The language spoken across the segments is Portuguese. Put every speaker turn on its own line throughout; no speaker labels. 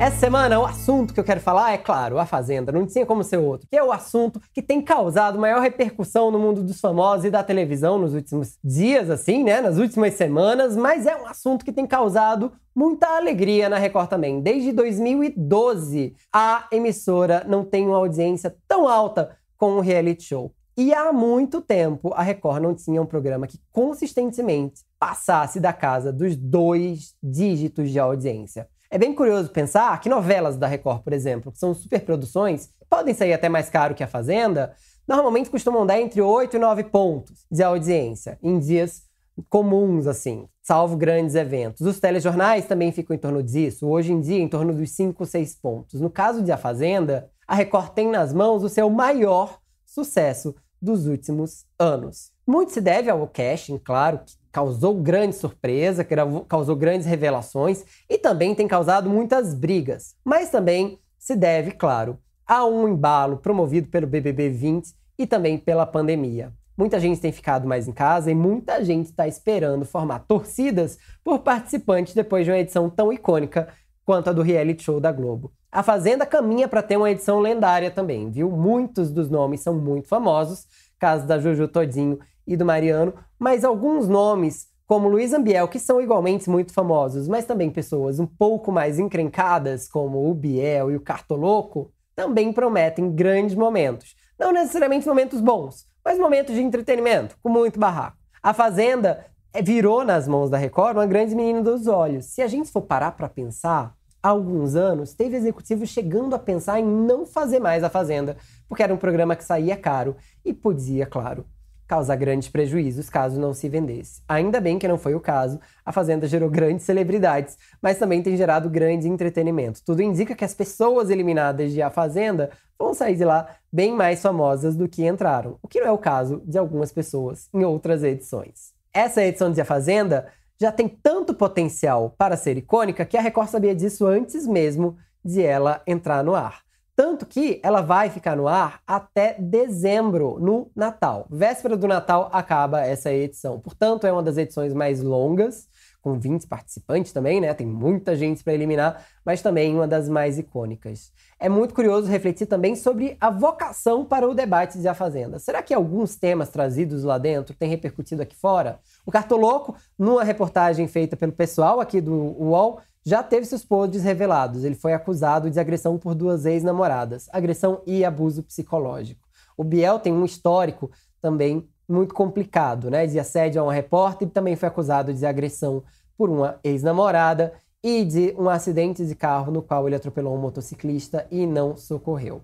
Essa semana, o assunto que eu quero falar é, claro, a Fazenda. Não tinha como ser outro. Que é o assunto que tem causado maior repercussão no mundo dos famosos e da televisão nos últimos dias, assim, né? Nas últimas semanas. Mas é um assunto que tem causado muita alegria na Record também. Desde 2012, a emissora não tem uma audiência tão alta com o reality show. E há muito tempo a Record não tinha um programa que consistentemente passasse da casa dos dois dígitos de audiência. É bem curioso pensar que novelas da Record, por exemplo, que são superproduções, podem sair até mais caro que a Fazenda, normalmente costumam dar entre 8 e 9 pontos de audiência em dias comuns, assim, salvo grandes eventos. Os telejornais também ficam em torno disso, hoje em dia em torno dos 5, 6 pontos. No caso de A Fazenda, a Record tem nas mãos o seu maior sucesso dos últimos anos. Muito se deve ao casting, claro, que causou grande surpresa, causou grandes revelações e também tem causado muitas brigas. Mas também se deve, claro, a um embalo promovido pelo BBB 20 e também pela pandemia. Muita gente tem ficado mais em casa e muita gente está esperando formar torcidas por participantes depois de uma edição tão icônica quanto a do reality show da Globo. A Fazenda caminha para ter uma edição lendária também, viu? Muitos dos nomes são muito famosos, caso da Juju Todinho e do Mariano, mas alguns nomes, como Luiz Ambiel, que são igualmente muito famosos, mas também pessoas um pouco mais encrencadas, como o Biel e o Cartoloco, também prometem grandes momentos. Não necessariamente momentos bons, mas momentos de entretenimento, com muito barraco. A Fazenda eh, virou nas mãos da Record uma grande menina dos olhos. Se a gente for parar para pensar, há alguns anos, teve executivos chegando a pensar em não fazer mais a Fazenda, porque era um programa que saía caro e podia, claro, causar grandes prejuízos caso não se vendesse. Ainda bem que não foi o caso, a Fazenda gerou grandes celebridades, mas também tem gerado grande entretenimento. Tudo indica que as pessoas eliminadas de A Fazenda vão sair de lá bem mais famosas do que entraram, o que não é o caso de algumas pessoas em outras edições. Essa edição de A Fazenda já tem tanto potencial para ser icônica que a Record sabia disso antes mesmo de ela entrar no ar. Tanto que ela vai ficar no ar até dezembro, no Natal. Véspera do Natal acaba essa edição. Portanto, é uma das edições mais longas, com 20 participantes também, né? Tem muita gente para eliminar, mas também uma das mais icônicas. É muito curioso refletir também sobre a vocação para o debate de A Fazenda. Será que alguns temas trazidos lá dentro têm repercutido aqui fora? O Cartoloco, numa reportagem feita pelo pessoal aqui do UOL, já teve seus podres revelados. Ele foi acusado de agressão por duas ex-namoradas, agressão e abuso psicológico. O Biel tem um histórico também muito complicado, né? De assédio a uma repórter e também foi acusado de agressão por uma ex-namorada e de um acidente de carro no qual ele atropelou um motociclista e não socorreu.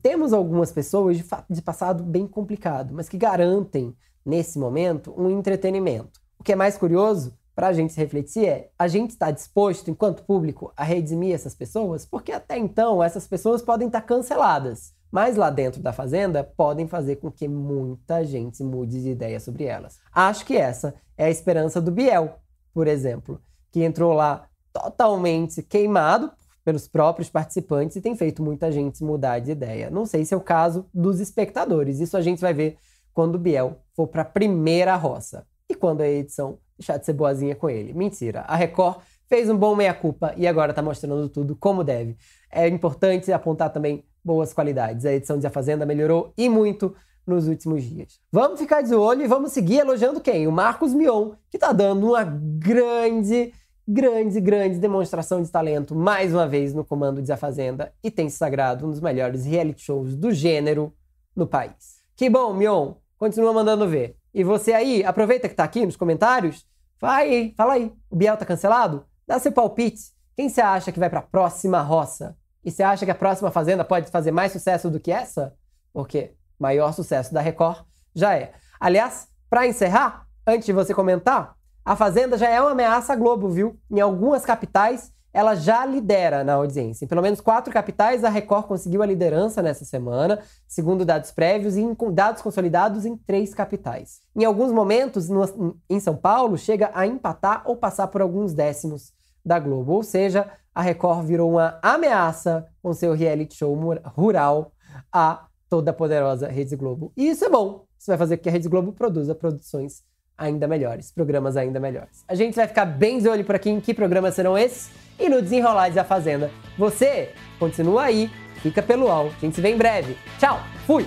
Temos algumas pessoas de, de passado bem complicado, mas que garantem, nesse momento, um entretenimento. O que é mais curioso para a gente refletir é: a gente está disposto, enquanto público, a redimir essas pessoas? Porque até então essas pessoas podem estar tá canceladas, mas lá dentro da Fazenda podem fazer com que muita gente mude de ideia sobre elas. Acho que essa é a esperança do Biel, por exemplo, que entrou lá totalmente queimado pelos próprios participantes e tem feito muita gente mudar de ideia. Não sei se é o caso dos espectadores, isso a gente vai ver quando o Biel for para a primeira roça. E quando a edição deixar de ser boazinha com ele. Mentira. A Record fez um bom meia-culpa e agora está mostrando tudo como deve. É importante apontar também boas qualidades. A edição de A Fazenda melhorou e muito nos últimos dias. Vamos ficar de olho e vamos seguir elogiando quem? O Marcos Mion, que está dando uma grande, grande, grande demonstração de talento mais uma vez no comando de A Fazenda e tem se sagrado um dos melhores reality shows do gênero no país. Que bom, Mion! Continua mandando ver. E você aí, aproveita que tá aqui nos comentários, vai fala aí. O Biel tá cancelado? Dá seu palpite. Quem você acha que vai para a próxima roça? E você acha que a próxima fazenda pode fazer mais sucesso do que essa? Porque maior sucesso da Record já é. Aliás, para encerrar, antes de você comentar, a Fazenda já é uma ameaça à Globo, viu? Em algumas capitais, ela já lidera na audiência. Em pelo menos quatro capitais, a Record conseguiu a liderança nessa semana, segundo dados prévios, e em dados consolidados em três capitais. Em alguns momentos, no, em São Paulo, chega a empatar ou passar por alguns décimos da Globo. Ou seja, a Record virou uma ameaça com seu reality show rural a toda poderosa Rede Globo. E isso é bom. Isso vai fazer com que a Rede Globo produza produções ainda melhores, programas ainda melhores. A gente vai ficar bem de olho por aqui em que programas serão esses e no desenrolar da Fazenda Você continua aí, fica pelo UOL. A gente se vê em breve. Tchau, fui!